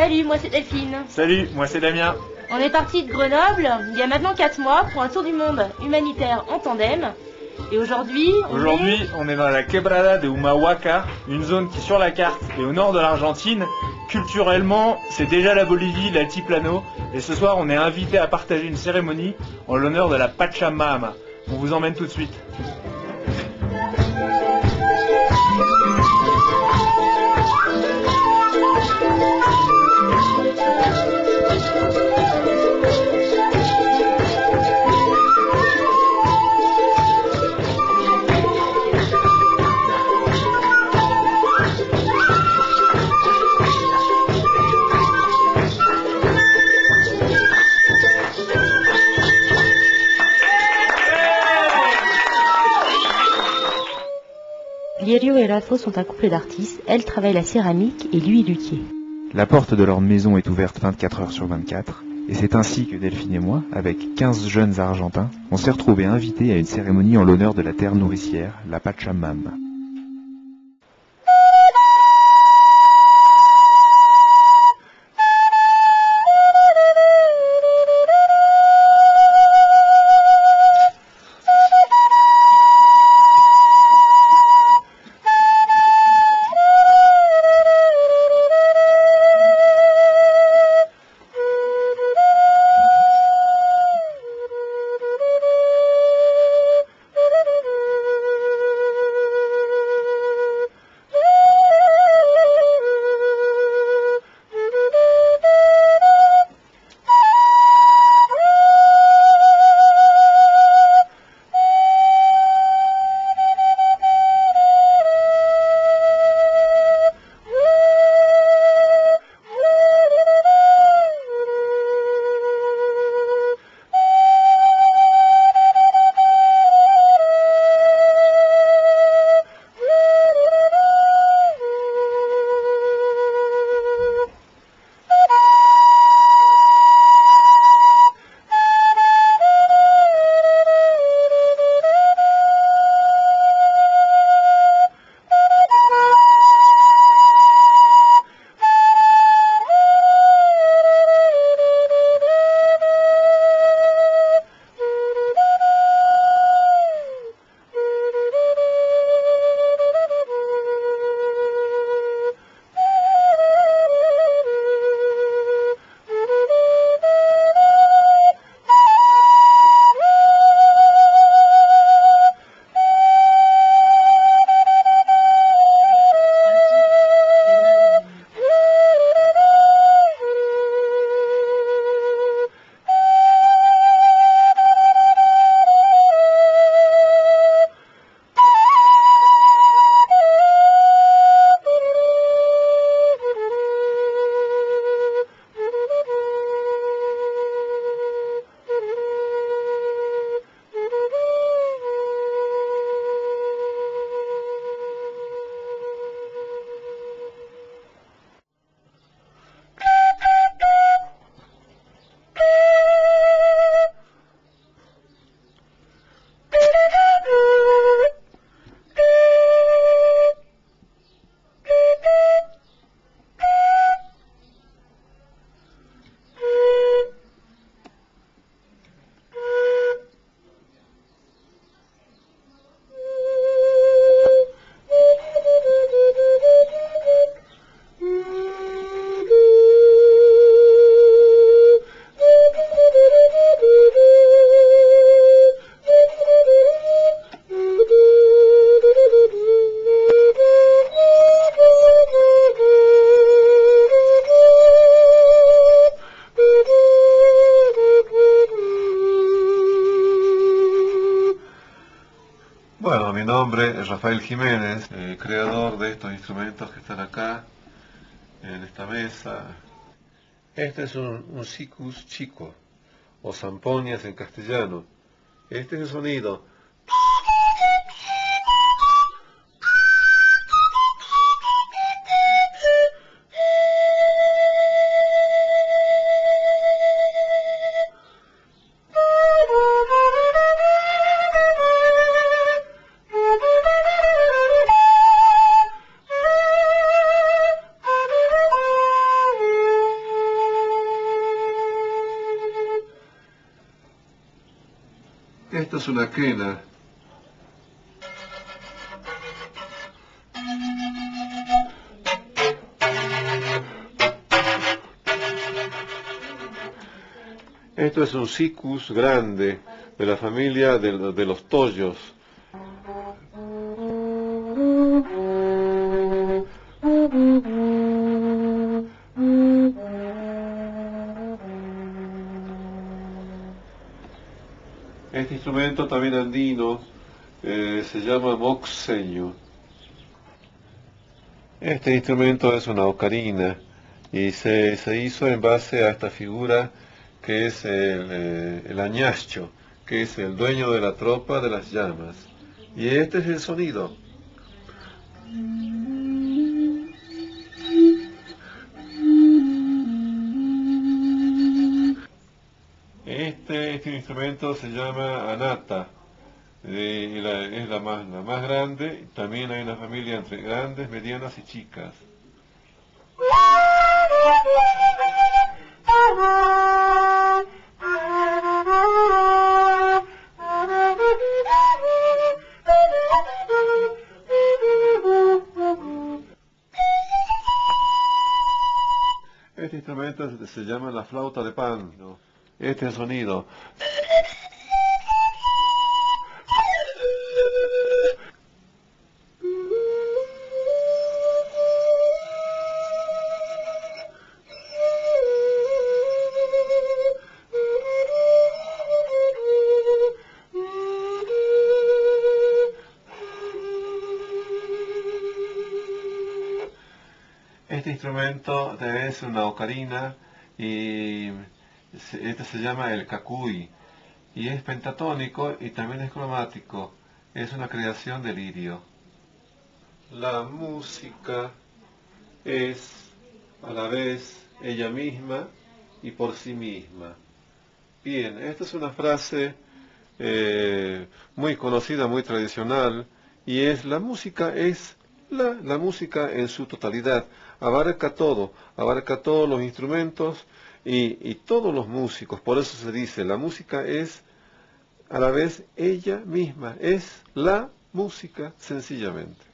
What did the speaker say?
Salut, moi c'est Delphine. Salut, moi c'est Damien. On est parti de Grenoble il y a maintenant 4 mois pour un tour du monde humanitaire en tandem. Et aujourd'hui, on Aujourd'hui, est... on est dans la Quebrada de Humahuaca, une zone qui sur la carte est au nord de l'Argentine. Culturellement, c'est déjà la Bolivie, l'altiplano, et ce soir, on est invité à partager une cérémonie en l'honneur de la Pachamama. On vous emmène tout de suite. Et Rafo sont un couple d'artistes. Elle travaille la céramique et lui luthier. La porte de leur maison est ouverte 24 heures sur 24, et c'est ainsi que Delphine et moi, avec 15 jeunes Argentins, on s'est retrouvés invités à une cérémonie en l'honneur de la terre nourricière, la Pachamama. Bueno, mi nombre es Rafael Jiménez, eh, creador de estos instrumentos que están acá, en esta mesa. Este es un, un chico, o zampoñas en castellano. Este es el sonido. Esto es una quena. Esto es un cicus grande de la familia de, de los tollos. Este instrumento también andino eh, se llama moxeño. Este instrumento es una ocarina y se, se hizo en base a esta figura que es el, eh, el añacho, que es el dueño de la tropa de las llamas. Y este es el sonido. Este, este instrumento se llama anata, eh, es la más, la más grande, también hay una familia entre grandes, medianas y chicas. Este instrumento se llama la flauta de pan. ¿no? Este sonido. Este instrumento es una ocarina y este se llama el cacuy y es pentatónico y también es cromático. Es una creación de lirio. La música es a la vez ella misma y por sí misma. Bien, esta es una frase eh, muy conocida, muy tradicional, y es la música es la, la música en su totalidad, abarca todo, abarca todos los instrumentos y, todos los músicos, por eso se dice, la música es a la vez ella misma, es la música sencillamente.